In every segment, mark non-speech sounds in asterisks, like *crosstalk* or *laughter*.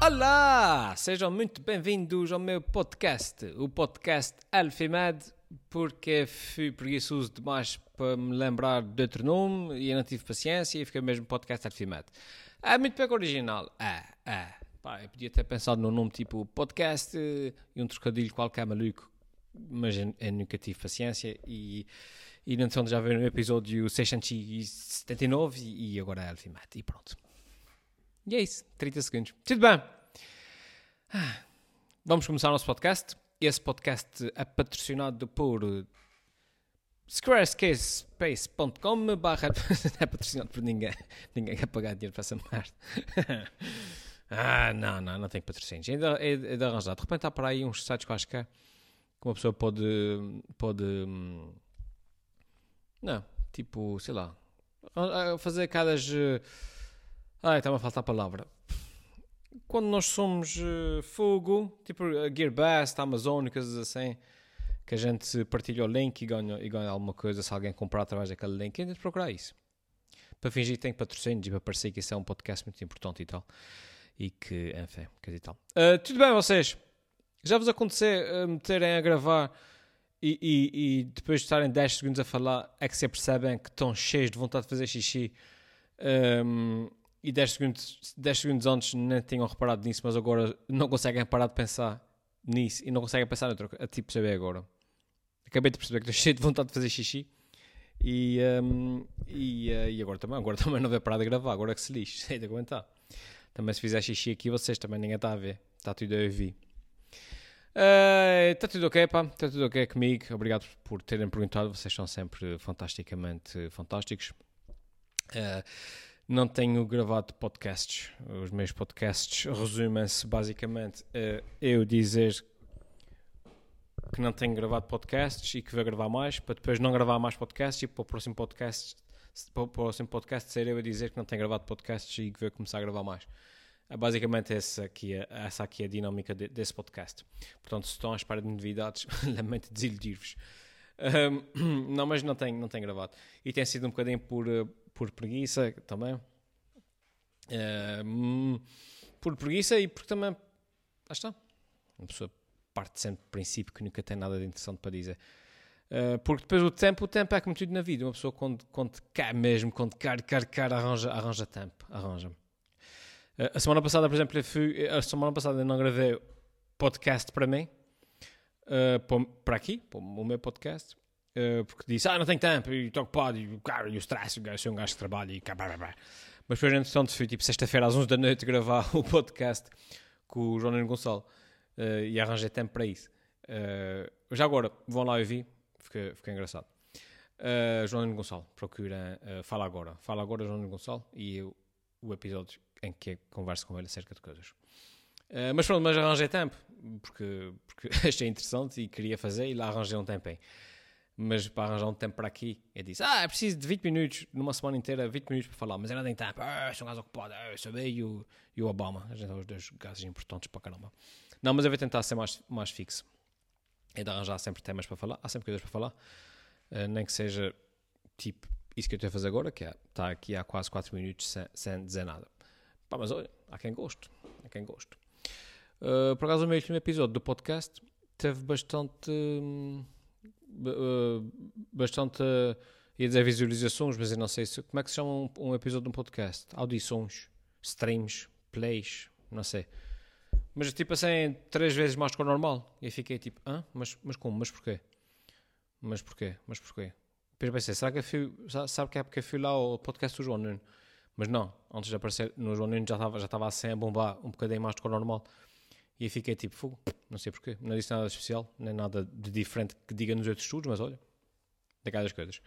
Olá! Sejam muito bem-vindos ao meu podcast, o podcast Alfimed, porque fui preguiçoso demais para me lembrar de outro nome e eu não tive paciência e fiquei mesmo podcast Alfimed. É muito pouco original. É, é. Pá, eu podia ter pensado num nome tipo podcast e um trocadilho qualquer maluco, mas eu, nunca tive paciência e, e não onde já veio no episódio 679 e, e agora é Alfimed e pronto. E é isso, 30 segundos. Tudo bem. Ah, Vamos começar o nosso podcast. Esse podcast é patrocinado por squarespace.com barra... *laughs* Não é patrocinado por ninguém. Ninguém quer pagar dinheiro para essa merda. *laughs* ah, não, não, não tem patrocínios. Ainda é, é de arranjar. De repente há por aí uns sites quaisquer que uma pessoa pode... pode hum, não, tipo, sei lá, fazer aquelas... eh, Ai, está-me a faltar a palavra. Quando nós somos eh, fogo, tipo a Gearbest, a Amazon coisas assim, que a gente partilha o link e ganha, e ganha alguma coisa se alguém comprar através daquele link, ainda procurar isso. Para fingir que tem patrocínios e para parecer que isso é um podcast muito importante e tal. E que, enfim, coisa e tal. Ah, tudo bem, vocês? Já vos aconteceu eh, meterem a gravar e, e- e depois de estarem 10 segundos a falar é que se percebem que estão cheios de vontade de fazer xixi um, e 10 segundos, 10 segundos antes nem tinham reparado nisso, mas agora não conseguem parar de pensar nisso e não conseguem pensar noutra coisa. Tipo, saber agora. Acabei de perceber que estou *laughs* cheio de vontade de fazer xixi e, um, e, eh, e agora também. Agora também não vai parar de gravar, agora é que se lixe, *laughs* sei de aguentar. Também se fizer xixi aqui, vocês também ninguém está a ver. Está tudo a ouvir. Está tudo ok, pá. Está tudo ok comigo. Obrigado por terem perguntado. Vocês são sempre fantasticamente fantásticos. Eh, não tenho gravado podcasts. Os meus podcasts resumem-se basicamente a eu dizer que não tenho gravado podcasts e que vou gravar mais, para depois não gravar mais podcasts e para o próximo podcast, para o próximo podcast ser eu a dizer que não tenho gravado podcasts e que vou começar a gravar mais. É basicamente essa aqui, essa aqui é a dinâmica de- desse podcast. Portanto, se estão à espera de novidades, *laughs* lamento desiludir-vos. Ahm, *clears throat* não, mas não tenho, não tenho gravado. E tem sido um bocadinho por, eh, por preguiça também. Ahm, por preguiça e porque também. Lá está. Uma pessoa parte sempre do princípio que nunca tem nada de interessante para dizer. Ah, porque depois o tempo, o tempo é como tudo na vida. Uma pessoa quando, quando quer mesmo, quando quer, quer, quer, arranja, arranja tempo. Arranja. Ah, a semana passada, por exemplo, eu fui, a semana passada eu não gravei podcast para mim, ah, para, para aqui, para o meu podcast, ah, porque disse, ah, não tenho tempo, e estou ocupado, e cara, e o stress, eu sou um gajo que trabalha, e cá, blá, blá, blá. Mas depois, entretanto, fui tipo sexta-feira às 11 da noite *laughs* gravar o podcast com o João Nuno Gonçalo ah, e arranjei tempo para isso. Ah, já agora, vão lá ouvir, fica, fica engraçado. Uh, João Nuno Gonçalo, procura uh, Fala Agora. Fala Agora, João Nuno Gonçalo, e eu, o episódio em que converso com ele acerca de coisas. Uh, mas pronto, mas arranjei tempo, porque, porque *laughs* achei interessante e queria fazer, e lá arranjei um tempo aí. Mas para arranjar um tempo para aqui, eu disse: Ah, é preciso de 20 minutos, numa semana inteira, 20 minutos para falar, mas eu não tenho tempo. Ah, sou um gajo ocupado, ah, eu bem e o, e o Obama. A gente são os dois gajos importantes para caramba. Não, mas eu vou tentar ser mais, mais fixo. É de arranjar sempre temas para falar, há sempre coisas para falar. Uh, nem que seja tipo isso que eu estou a fazer agora, que é estar aqui há quase 4 minutos sem, sem dizer nada. Pá, mas olha, há quem goste, há quem goste. Uh, por acaso, o meu último episódio do podcast teve bastante. hum, bastante. uh, ia dizer visualizações, mas eu não sei se. Como é que se chama um, um episódio de um podcast? Audições, streams, plays, não sei. Mas tipo assim, três vezes mais que o normal. E fiquei tipo, hã? Mas, mas como? Mas porquê? Mas porquê? Mas porquê? Depois pensei, será que fui, sa- sabe que é porque eu fui lá ao podcast do João Nuno? Mas não, antes de aparecer no João Nuno já estava já estava assim a bombar um bocadinho mais do que o normal. E eu fiquei tipo, fogo, não sei porquê. Não disse nada especial, nem nada de diferente que diga nos outros estudos, mas olha, daquelas coisas.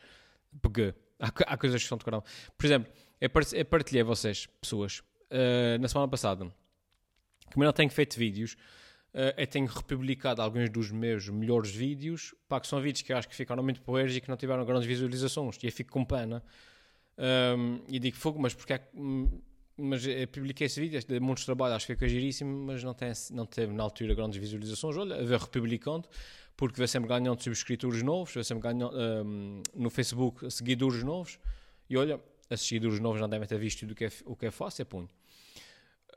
Porque há, há coisas que são de coração. Por exemplo, eu par- eu partilhei a vocês, pessoas, eh, na semana passada, como eu não tenho feito vídeos, eh, eu tenho republicado alguns dos meus melhores vídeos, pá, que são vídeos que eu acho que ficaram muito poeiros e que não tiveram grandes visualizações, e eu fico com pena. Um, e digo, fogo, mas porque é que... Mas eu publiquei esse vídeo, de muitos trabalhos, acho que ficou giríssimo, mas não, tem, não teve na altura grandes visualizações. Olha, eu vou republicando, porque vai sempre ganhando subscritores novos, vai sempre ganhando um, no Facebook seguidores novos, e olha, esses seguidores novos não devem ter visto do que é, o que é fácil, é punho.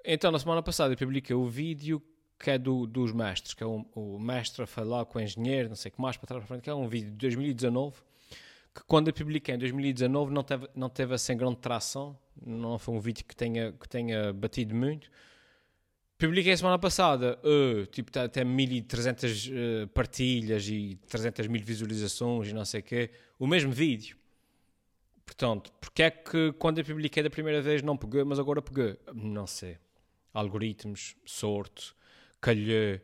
então, na semana passada, eu publiquei o vídeo que é do, dos mestres, que é o, o mestre a falar com o engenheiro, não sei o que mais, para trás para frente, que é um vídeo de 2019, que quando eu publiquei em 2019 não teve, não teve assim grande tração, não foi um vídeo que tenha, que tenha batido muito. Publiquei a semana passada, uh, tipo, tá, até 1300 uh, partilhas e 300 mil visualizações e não sei o quê, o mesmo vídeo. Portanto, porque é que quando eu publiquei da primeira vez não peguei, mas agora peguei? Não sei. Algoritmos, sorte, calhou,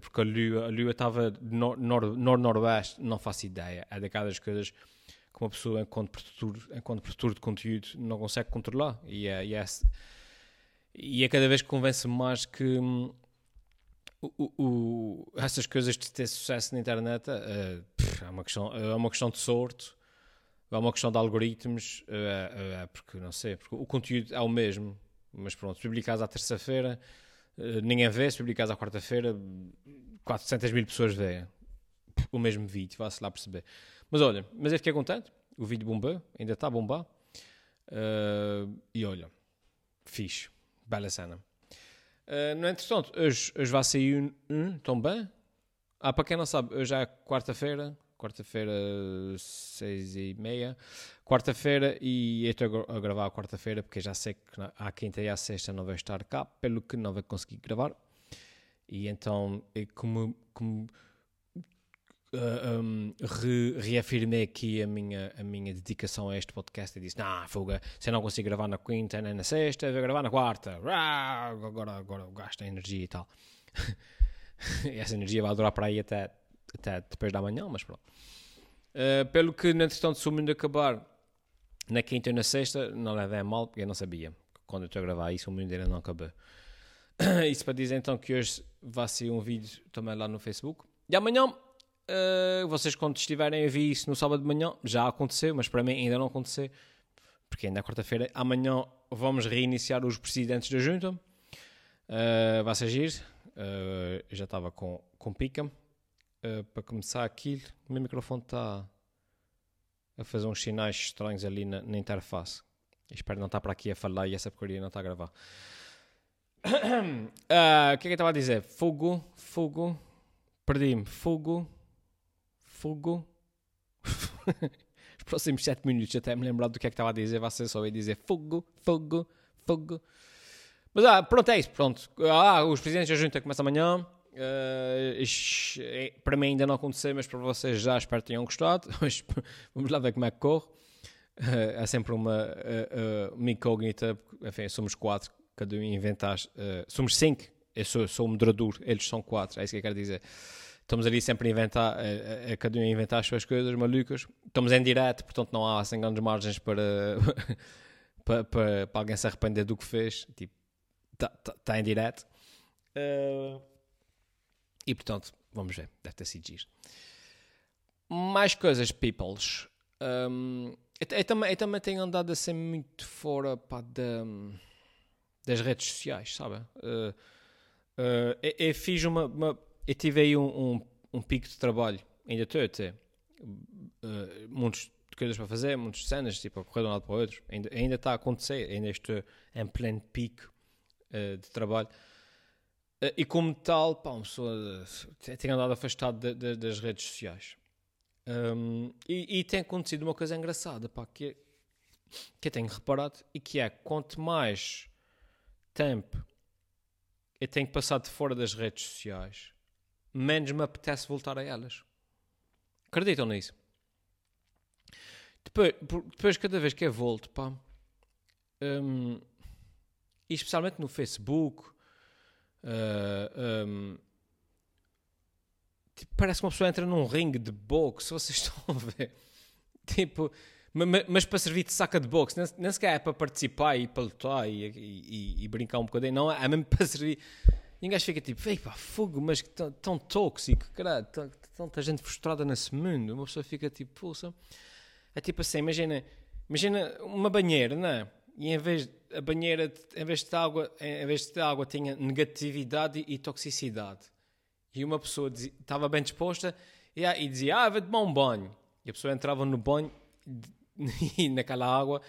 porque a lua, estava nor-noroeste, nor, não faço ideia. É daquelas coisas que uma pessoa, enquanto produtor, enquanto produtor de conteúdo, não consegue controlar. E é, e é, e é cada vez que convence mais que hum, o, o, essas coisas de ter sucesso na internet uh, é, uma questão, é uma questão de sorte, é uma questão de algoritmos, uh, uh, porque não sei, porque o conteúdo é o mesmo, mas pronto, publicados à terça-feira, ninguém vê, se publicados à quarta-feira, 400 mil pessoas veem o mesmo vídeo, vá-se lá perceber. Mas olha, mas eu fiquei contente, o vídeo bombou, ainda está a bombar, e olha, fixe. Bela cena. Uh, no entretanto, hoje, hoje vai sair um, um também. Ah, para quem não sabe, hoje é quarta-feira, quarta-feira, seis e meia, quarta-feira, e eu estou a gravar a quarta-feira porque já sei que à quinta e à sexta não vai estar cá, pelo que não vai conseguir gravar. E então, como, como um, re, reafirmei aqui a minha, a minha dedicação a este podcast e disse: Não, fuga, se eu não consigo gravar na quinta nem na sexta, vou gravar na quarta. Agora, agora gasto a energia e tal. *laughs* essa energia vai durar para aí até, até depois da manhã, mas pronto. Uh, pelo que, entretanto, se o mundo acabar na quinta ou na sexta, não levei a mal, porque eu não sabia. Quando eu estou a gravar isso, o mundo ainda não acabou. *coughs* isso para dizer então que hoje vai ser um vídeo também lá no Facebook. E amanhã Uh, vocês, quando estiverem a ver isso no sábado de manhã, já aconteceu, mas para mim ainda não aconteceu, porque ainda é quarta-feira. Amanhã vamos reiniciar os presidentes da junta. Uh, vai giro. Uh, já estava com, com pica. Para começar aquilo, o meu microfone está a fazer uns sinais estranhos ali na, na interface. espero não estar para aqui a falar e essa porcaria não está a gravar. *coughs* O que é que eu estava a dizer? Fogo, fogo, perdi-me. Fogo, fogo. *laughs* Os próximos 7 minutos até me lembrar do que é que estava a dizer, ser só ia dizer fogo, fogo, fogo. Mas ah, pronto, é isso. Pronto. Ah, os presidentes da junta começam amanhã. Uh, para mim ainda não aconteceu, mas para vocês já espero que tenham gostado. *laughs* Mas vamos lá ver como é que corre. Uh, é sempre uma, uh, uma incógnita. Enfim, somos quatro, cada um inventar. somos cinco. Eu sou, sou o moderador, eles são quatro. É isso que eu quero dizer estamos ali sempre a inventar, a, a, cada um a inventar as suas coisas malucas. Estamos em direto, portanto não há assim grandes margens para, *laughs* para, para, para, alguém se arrepender do que fez. Tipo, está tá, tá em direto. Uh, e portanto, vamos ver, deve ter sido giro. Mais coisas, peoples. Um, eu, eu, também, eu também tenho andado assim muito fora pá, das redes sociais, sabe? Uh, uh, eu, eu, fiz uma, uma eu tive aí um, um, um pico de trabalho, ainda estou a ter uh, muitos de coisas para fazer, muitas cenas, tipo, a correr de um lado para o outro, ainda, ainda está a acontecer, ainda estou em pleno pico uh, de trabalho. Uh, e como tal, pá, uma pessoa tem andado afastado de, de, das redes sociais. Um, e, e, tem acontecido uma coisa engraçada, pá, que, que eu tenho reparado, e que é, quanto mais tempo eu tenho passado fora das redes sociais, menos me apetece voltar a elas. Acreditam nisso? Depois, depois cada vez que eu volto, pá, um, especialmente no Facebook, uh, um, tipo, parece que uma pessoa entra num ringue de boxe, *laughs* vocês estão a ver. Tipo, mas para servir de saca de boxe, nem, sequer é para participar e para lutar e, e, e, brincar um bocadinho, não, é mesmo para servir e um gajo fica tipo, ei pá, fogo, mas tão, tão tóxico, caralho, tanta gente frustrada nesse mundo. Uma pessoa fica tipo, poça. É tipo assim, imagina, imagina uma banheira, não é? E em vez, a banheira, em vez de água, em vez de água tinha negatividade e toxicidade. E uma pessoa estava bem disposta e, e dizia, ah, vou tomar um banho. E a pessoa entrava no banho e *laughs* naquela água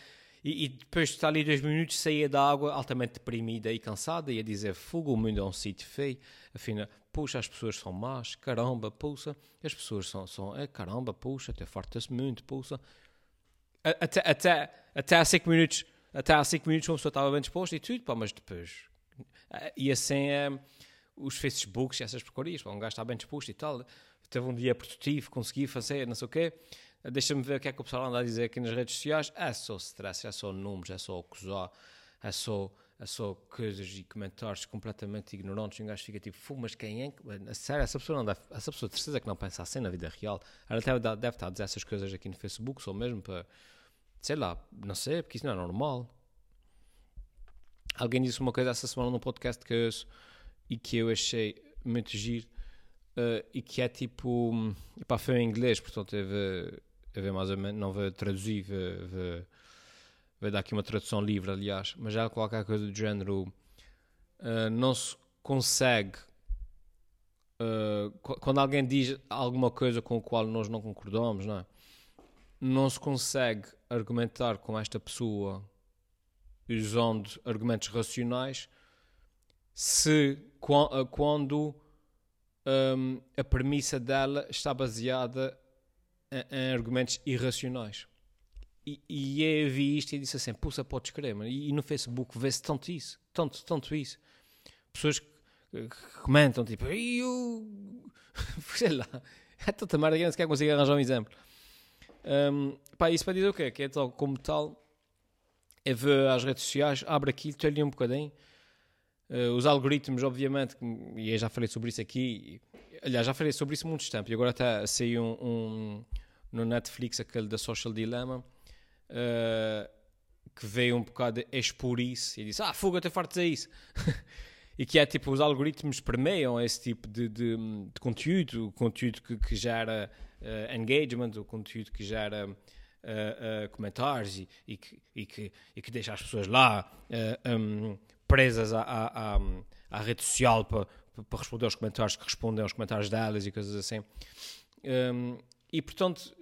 E, e depois de estar ali dois minutos, saía da água altamente deprimida e cansada e a dizer: Fogo, o mundo é um sítio feio. Afinal, puxa, as pessoas são más, caramba, puxa, as pessoas são, são é, caramba, puxa, até farta-se muito, puxa. Até, até, até há cinco minutos, até há cinco minutos uma pessoa estava bem disposta e tudo, pá, mas depois. E assim é os Facebooks e essas porcarias, pá, um gajo está bem disposto e tal. Teve um dia produtivo, consegui fazer, não sei o quê Deixa-me ver o que é que o pessoal anda a dizer aqui nas redes sociais. É só stress, é só números, é só acusar, é só, é só coisas e comentários completamente ignorantes. Um gajo fica tipo, Fu, mas quem é? A sério, essa pessoa não deve, essa pessoa de que não pensa assim na vida real. Ela deve, deve estar a dizer essas coisas aqui no Facebook, só mesmo para, sei lá, não sei, porque isso não é normal. Alguém disse uma coisa essa semana num podcast que eu ouço e que eu achei muito giro. Uh, e que é tipo, pá, foi em inglês, portanto teve a ver mais ou menos, não vou traduzir, vou, vou, vou dar aqui uma tradução livre, aliás, mas já qualquer coisa do género, uh, não se consegue, uh, quando alguém diz alguma coisa com a qual nós não concordamos, não é? Não se consegue argumentar com esta pessoa usando argumentos racionais se quando um, a premissa dela está baseada em argumentos irracionais. E, e eu vi isto e disse assim: Puxa, podes crer, mano. E, e no Facebook vê-se tanto isso, tanto, tanto isso. Pessoas que, que comentam, tipo, eu. *laughs* sei lá, é tanta merda que sequer consigo arranjar um exemplo. Um, pá, isso para dizer o quê? Que é tal, como tal, é ver as redes sociais, abre aquilo, te um bocadinho. Uh, os algoritmos, obviamente, e eu já falei sobre isso aqui, aliás, já falei sobre isso muito tempo, e agora até saiu um, um no Netflix, aquele da Social Dilemma, uh, que veio um bocado expor isso e disse: Ah, fuga, até farto dizer isso. *laughs* e que é tipo: os algoritmos permeiam esse tipo de, de, de conteúdo, o conteúdo que, que gera uh, engagement, o conteúdo que gera. Uh, comentários e, e, que, e, que, e que deixa as pessoas lá um, presas à, à, à, rede social para, para responder aos comentários que respondem aos comentários delas e coisas assim. Um, e portanto,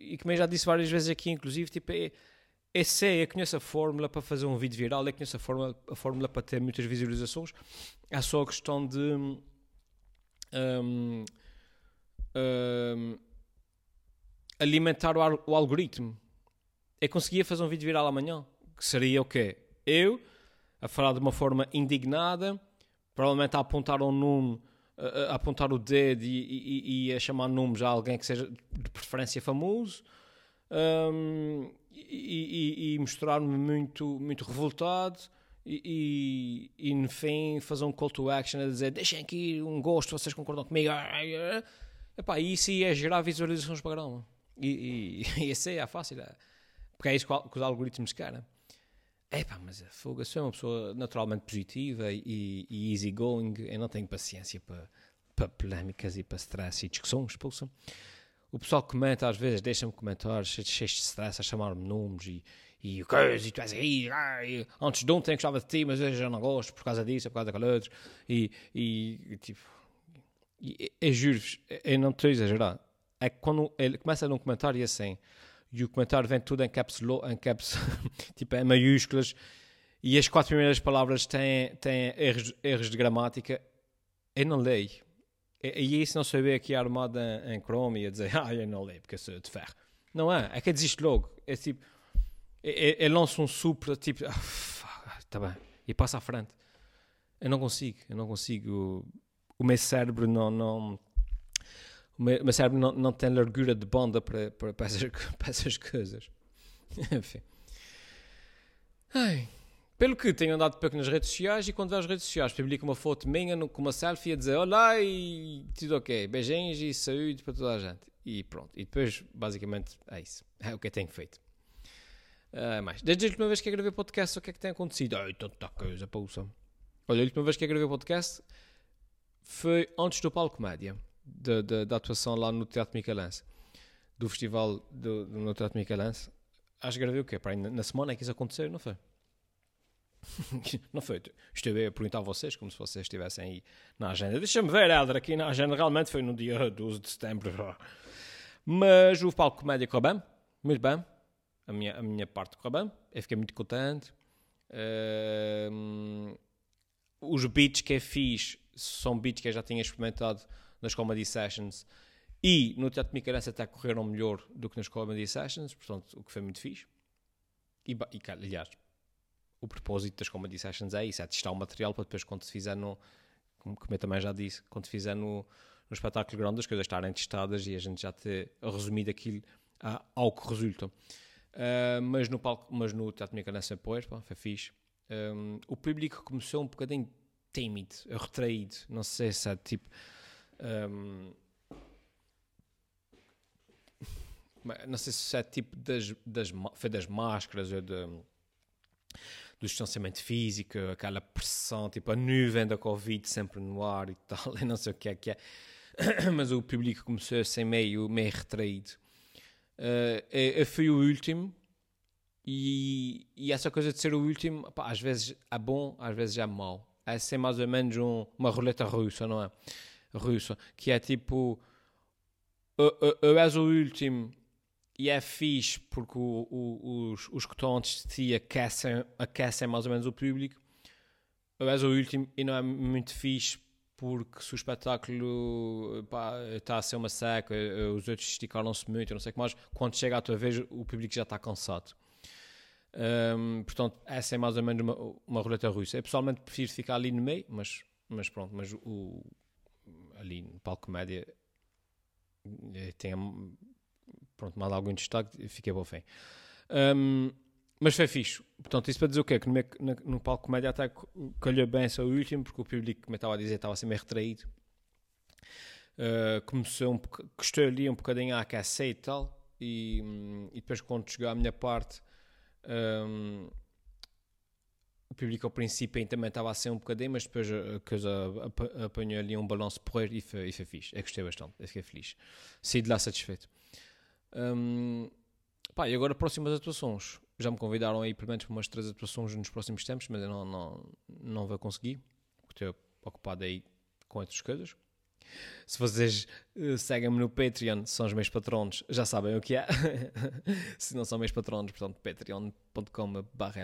e como eu já disse várias vezes aqui, inclusive, tipo, é, é sei, eu conheço a fórmula para fazer um vídeo viral, eu conheço a fórmula, a fórmula para ter muitas visualizações, é só a questão de um, um, alimentar o, o, algoritmo. Eu conseguia fazer um vídeo viral amanhã, que seria o quê? Eu a falar de uma forma indignada, provavelmente a apontar um a, apontar o dedo e, e, e, a chamar nomes a alguém que seja de preferência famoso um, e, e mostrar-me muito, muito revoltado e, e, no fim fazer um call to action a dizer deixem aqui um gosto, vocês concordam comigo Epá, isso ia gerar visualizações para grama e, e, *laughs* e esse é fácil é. porque é isso que os algoritmos querem Epá, mas a eu sou uma pessoa naturalmente positiva e, e easygoing, eu não tenho paciência para, para polémicas e para stress e discussões, expulsam. O pessoal comenta às vezes, deixa-me comentários cheios de stress a chamar-me nomes e, e o coisa, e tu és aí, ai, antes de ontem gostava de ti, mas hoje já não gosto por causa disso, por causa daquele outro, e, e tipo, e, eu juro-vos, eu não estou a exagerar, é que quando ele começa num comentário assim, e o comentário vem tudo em caps, em caps *laughs* tipo em maiúsculas, e as quatro primeiras palavras têm, têm erros, erros de gramática, eu não leio. E, isso não sou eu aqui armado em, em Chrome e a dizer, *laughs* ah, eu não leio porque sou de ferro. Não é, é que eu desisto logo. É tipo, eu, eu lanço um supra, tipo, ah, tá bem, e passa à frente. Eu não consigo, eu não consigo. O meu cérebro não, não o meu cérebro não, não tem largura de banda para, para, para, essas, *laughs* para essas coisas. *laughs* Enfim. Ai. Pelo que tenho andado pouco nas redes sociais e quando vejo as redes sociais publico uma foto minha no, com uma selfie a dizer olá e tudo ok, beijinhos e saúde para toda a gente. E pronto. E depois, basicamente, é isso. É o que eu tenho feito. Uh, mais. Desde a última vez que eu gravei podcast, o que é que tem acontecido? Ai, tanta coisa, pousa. Olha, a última vez que eu gravei podcast foi antes do Palco Média da, da, da, atuação lá no Teatro Micalense, do festival do, do, no Teatro Micalense. Acho que gravei o quê? Para na, na semana é que isso aconteceu, não foi? *laughs* não foi. Estive a perguntar a vocês, como se vocês estivessem aí na agenda. Deixa-me ver, Helder, aqui na agenda. Realmente foi no dia 12 de setembro. Mas o palco comédia correu bem, muito bem. a minha, a minha parte correu bem, eu fiquei muito contente. Uh, os beats que eu fiz são beats que eu já tinha experimentado nas Comedy Sessions e no Teatro Micarense até correram melhor do que nas Comedy Sessions, portanto, o que foi muito fixe. E, e aliás, o propósito das Comedy Sessions é isso, é testar o material para depois quando se fizer no, como, eu também já disse, quando se fizer no, no espetáculo grande as coisas estarem testadas e a gente já ter resumido aquilo a, ao que resulta. Uh, mas no palco, mas no Teatro Micarense depois, pá, foi fixe. Um, o público começou um bocadinho tímido, retraído, não sei se é tipo... Um, não sei se é tipo das, das, foi das máscaras ou de, do distanciamento físico, aquela pressão, tipo a nuvem da Covid sempre no ar e tal, *laughs* eu não sei o que é que é, *coughs* mas o público começou a ser meio, meio retraído. Uh, eu fui o último e, e, essa coisa de ser o último, pá, às vezes é bom, às vezes é mau. É ser mais ou menos um, uma roleta russa, não é? Russa, que é tipo, eu, eu, eu és o último e é fixe porque o, o, os, os que estão antes de ti aquecem, aquecem mais ou menos o público. Eu és o último e não é muito fixe porque se o espetáculo está a ser uma seca, os outros esticaram-se muito, não sei o que mais, quando chega à tua vez o público já está cansado. Um, portanto, essa é mais ou menos uma, uma roleta russa. Eu pessoalmente prefiro ficar ali no meio, mas, mas pronto, mas o, ali no palco comédia eh, tem pronto, mal algum destaque, fiquei bom. Um, mas foi fixe. Portanto, isso para dizer o quê? Que no, no, no palco comédia até calhou bem só o último, porque o público, como eu estava a dizer, estava assim meio retraído. Uh, começou um custou ali um bocadinho a aquecer e tal. E, e depois, quando chegou à minha parte, um, o público ao princípio também estava a ser um bocadinho, mas depois a coisa apanhou ali um balanço porreiro e foi, e foi fixe. Eu gostei bastante, eu fiquei feliz. Saí de lá satisfeito. Um, pá, e agora próximas atuações. Já me convidaram aí pelo menos para umas três atuações nos próximos tempos, mas eu não, não, não vou conseguir, porque estou ocupado aí com outras coisas. Se vocês uh, seguem-me no Patreon, são os meus patronos, já sabem o que é. *laughs* Se não são meus patronos, portanto, patreon.com.br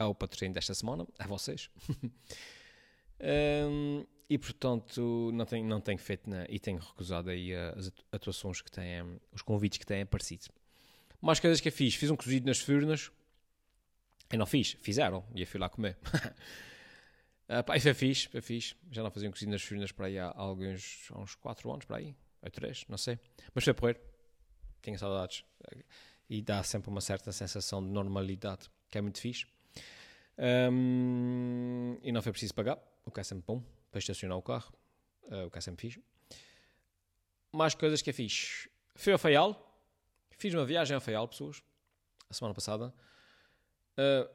é o patrocínio desta semana, a vocês. *laughs* um, e portanto não tenho, não tenho feito na, e tenho recusado aí as atuações que têm, os convites que têm aparecido. Mais coisas que eu fiz, fiz um cozido nas furnas. Eu não fiz, fizeram, e eu fui lá comer. uh, *laughs* pá, foi fixe, foi fixe. Já não fazia cozido nas furnas para aí há, alguns, há uns 4 anos, para aí, ou 3, não sei. Mas foi porrer, tinha saudades. E dá sempre uma certa sensação de normalidade, que é muito fixe. Um, e não foi preciso pagar, o que é sempre bom para estacionar o carro, uh, o que é sempre fixe. Mais coisas que é fixe. Fui ao Faial, fiz uma viagem ao Faial, pessoas, a semana passada. Uh,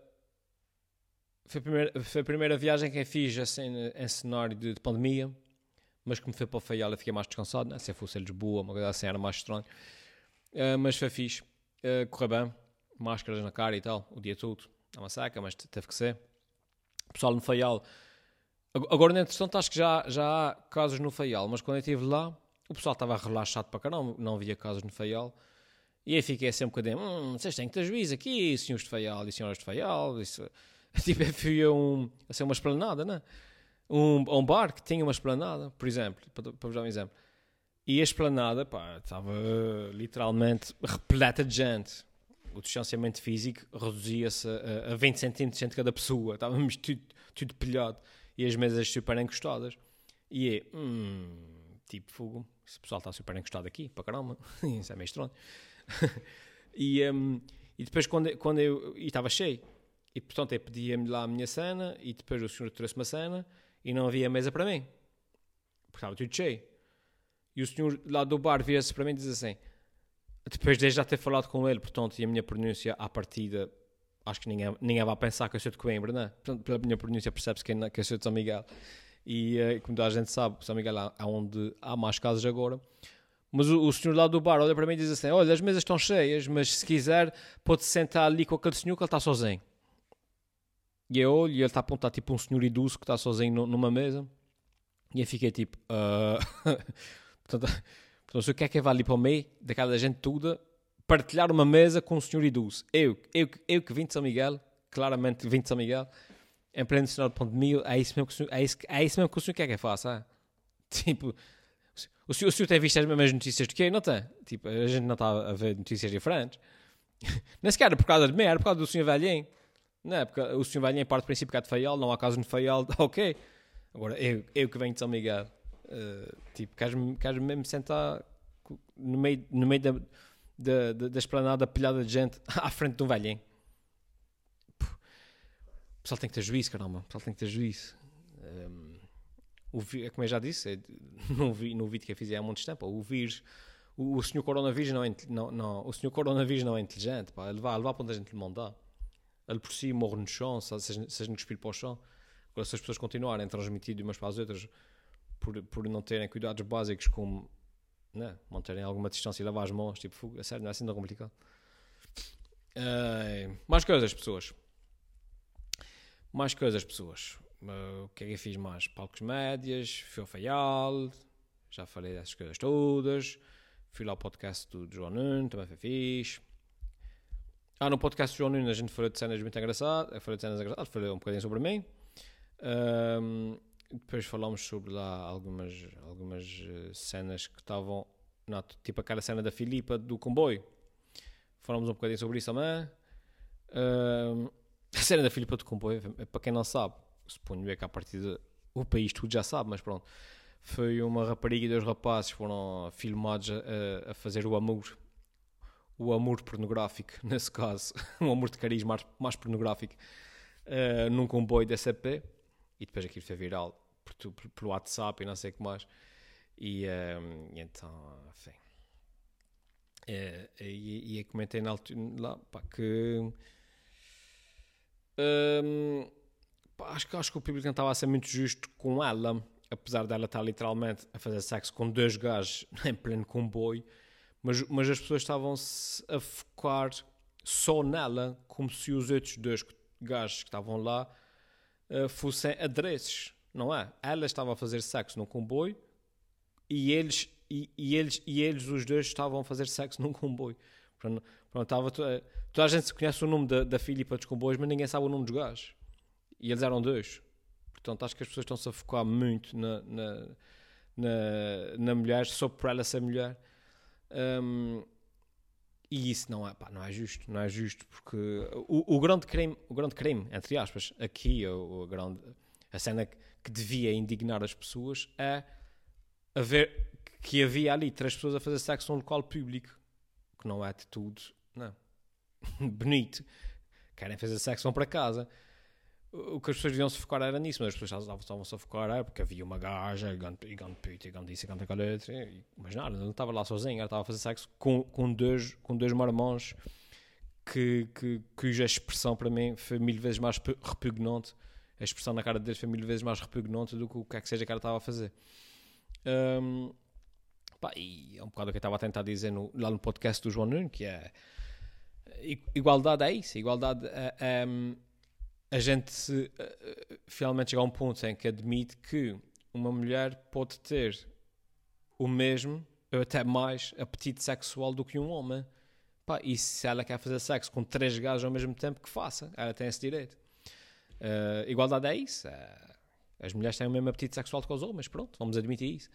foi, a primeira, foi a primeira viagem que eu fiz assim, em cenário de, de pandemia, mas como foi para o Faial eu fiquei mais descansado, né? se eu fosse a Lisboa, uma coisa assim era mais estranho. Uh, mas foi fixe, uh, correu bem, máscaras na cara e tal, o dia todo. É uma saca, mas teve que ser. O pessoal no Faial Agora, no entretanto, acho que já, já há casos no Faial, mas quando eu estive lá, o pessoal estava relaxado para caramba, não havia casos no Faial. E aí fiquei assim um bocadinho, hum, vocês têm que ter juízo aqui, senhores de Faial e senhoras de Faial. Isso... *laughs* Tipo, eu fui a, um, a ser uma esplanada, né? Um, a um bar que tinha uma esplanada, por exemplo, para, para vos dar um exemplo. E a esplanada, pá, estava literalmente repleta de gente. O distanciamento físico reduzia-se a, a 20 centímetros entre cada pessoa. *laughs* Estávamos tudo, tudo pilhado e as mesas super encostadas. E é, hum, tipo fogo, esse pessoal está super encostado aqui, para caramba, *laughs* isso é meio estranho. *laughs* e, um, e depois quando, quando eu, estava cheio, e portanto eu pedia-me lá a minha cena, e depois o senhor trouxe uma cena, e não havia mesa para mim, porque estava tudo cheio. E o senhor lá do bar vira-se para mim e diz assim, depois de já ter falado com ele, portanto, e a minha pronúncia à partida acho que ninguém, ninguém vai pensar que eu sou de Coimbra, não é? Portanto, pela minha pronúncia percebe-se que, que eu sou de São Miguel. E uh, como a gente sabe, São Miguel é onde há mais casos agora. Mas o, o, senhor lá do bar olha para mim e diz assim: Olha, as mesas estão cheias, mas se quiser, pode -se sentar ali com aquele senhor que ele está sozinho. E eu olho e ele está a apontar tipo um senhor idoso que está sozinho numa mesa. E eu fiquei tipo: uh... *laughs* portanto, portanto, o que é que vai ali para o meio daquela gente toda partilhar uma mesa com o senhor idoso. Eu, eu, eu que vim de São Miguel, claramente vim de São Miguel, empreendo sinal de ponto de mil, é isso mesmo que o senhor, é isso, é isso mesmo que o senhor quer que eu faça. *laughs* Tipo, o senhor, o senhor tem visto as mesmas notícias do que eu? Não tem? Tipo, a gente não está a ver notícias diferentes. *laughs* Nem sequer era por causa de mim, era por causa do senhor velhinho. Não é? Porque o senhor velhinho parte do princípio que é de Faial, não há caso de Faial, *laughs* ok. Agora, eu, eu que venho de São Miguel, uh, tipo, queres-me queres mesmo sentar no meio, no meio da, da, da, da esplanada pilhada de gente *laughs* à frente de um velhinho? O pessoal tem que ter juízo, caramba. O pessoal tem que ter juízo. Um, o, como eu já disse, é, no, no vídeo que eu fiz há muito tempo, o vírus, o, o senhor coronavírus não é, não, não, o senhor coronavírus não é inteligente, pá, ele vai, ele vai para onde a gente lhe mandar. Ele por si morre no chão, se a gente cuspir para o chão. Agora, se as pessoas continuarem a transmitir de umas para as outras por, por não terem cuidados básicos como né, manterem alguma distância e lavar as mãos, tipo, fuga, sério, não é assim tão complicado. Uh, mais coisas, pessoas. Mais coisas, pessoas. Uh, o que é que eu fiz mais? Palcos médias, fui ao Faial, já falei dessas coisas todas. Fui lá ao podcast do João Nuno, também foi fixe. Ah, no podcast do João Nuno a gente falou de cenas muito engraçadas. Falei de cenas engraçadas, falei um bocadinho sobre mim. Um, depois falámos sobre lá algumas, algumas eh, cenas que estavam, tipo aquela cena da Filipa do comboio. Falámos um bocadinho sobre isso também. Um, *laughs* a cena da Filipa do comboio, é para quem não sabe, suponho é que a partir de, o país tudo já sabe, mas pronto. Foi uma rapariga e dois rapazes foram filmados a, a fazer o amor o amor pornográfico, *laughs* nesse caso, *laughs* um amor de cariz mais, mais pornográfico, uh, num comboio da SAP e depois aquilo foi viral por, WhatsApp e não sei o que mais. E, um, ehm, então, enfim. É, e, e comentei na altura lá, pá, que um, ehm, pá, acho, que, acho que o público não estava a ser muito justo com ela, apesar dela estar literalmente a fazer sexo com dois gajos *laughs* em pleno comboio, mas, mas as pessoas estavam-se a focar só nela, como se os outros dois gajos que estavam lá uh, fossem adereços, não é? Ela estava a fazer sexo num comboio e eles, e, e eles, e eles os dois estavam a fazer sexo num comboio. Pronto, pronto estava, toda, a gente conhece o nome da, da Filipa dos comboios, mas ninguém sabe o nome dos gajos. E eles eram dois. Portanto, acho que as pessoas estão-se a focar muito na, na, na, na mulher, só por ela ser mulher. Um, e isso não é, pá, não é justo, não é justo, porque o, o, grande crime, o grande crime, entre aspas, aqui, o, o grande, a cena que devia indignar as pessoas é haver, que havia ali três pessoas a fazer sexo num local público, que não é atitude, não, *laughs* bonito. Querem fazer sexo, vão para casa o que as pessoas deviam se focar era nisso, mas as pessoas estavam-se a focar era porque havia uma gaja, e grande puta, e grande isso, e grande aquela outra, mas nada, não estava lá sozinho, ela estava a fazer sexo com, com, dois, com dois marmões que, que, cuja expressão para mim foi mil vezes mais repugnante, a expressão na cara deles foi mil vezes mais repugnante do que o que é que seja que ela estava a fazer. Um, pá, e é um bocado o que eu estava a tentar dizer no, lá no podcast do João Nuno, que é igualdade é isso, igualdade é, é a gente se, uh, finalmente chega a um ponto em que admite que uma mulher pode ter o mesmo, ou até mais, apetite sexual do que um homem. Pá, e se ela quer fazer sexo com três gajos ao mesmo tempo, que faça. Ela tem esse direito. Uh, igualdade é isso. Uh, as mulheres têm o mesmo apetite sexual que os homens. Pronto, vamos admitir isso.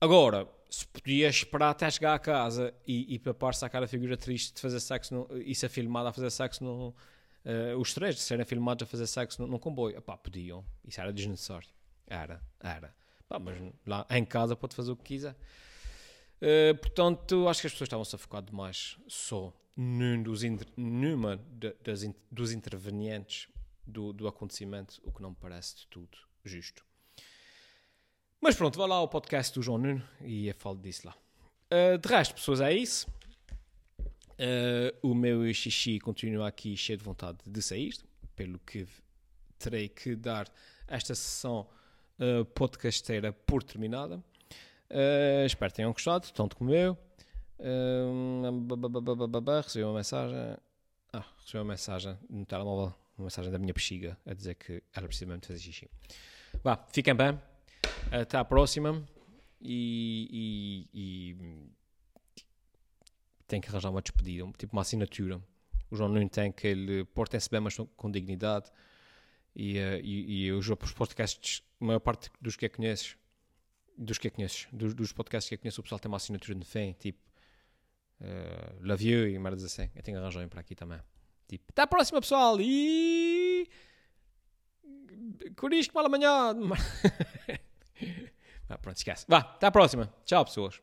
Agora, se podia esperar até chegar a casa e, e papar-se a cara a figura triste de fazer sexo no, e ser filmada a fazer sexo no, uh, os três serem filmados a fazer sexo num, comboio. Epá, podiam. Isso era desnecessário. Era, era. Epá, mas lá em casa pode fazer o que quiser. Uh, portanto, acho que as pessoas estavam-se a focar demais só num dos, numa de, das, dos intervenientes do, do acontecimento, o que não me parece de tudo justo. Mas pronto, vá lá ao podcast do João Nuno e eu falo disso lá. Uh, de resto, pessoas, é isso. Uh, o meu xixi continua aqui cheio de vontade de sair, pelo que terei que dar esta sessão uh, podcasteira por terminada. Uh, espero que tenham gostado, tanto como eu. Uh, recebi uma mensagem. Ah, recebi uma mensagem no telemóvel, uma mensagem da minha bexiga a dizer que era precisamente fazer xixi. Vá, fiquem bem. Até à próxima. E, e, e tem que arranjar uma despedida, tipo uma assinatura. O João Nuno tem que ele portem-se bem, mas com dignidade. E, uh, e, e os podcasts, a maior parte dos que conheces, dos que conheces, dos, dos podcasts que conheço, o pessoal tem uma assinatura de fé, tipo uh, Love You e merdas assim. Eu tenho que arranjar um para aqui também. Tipo, até a próxima, pessoal! E. Corisco mal amanhã! *laughs* pronto, esquece. Vá, até a próxima. Tchau, pessoas.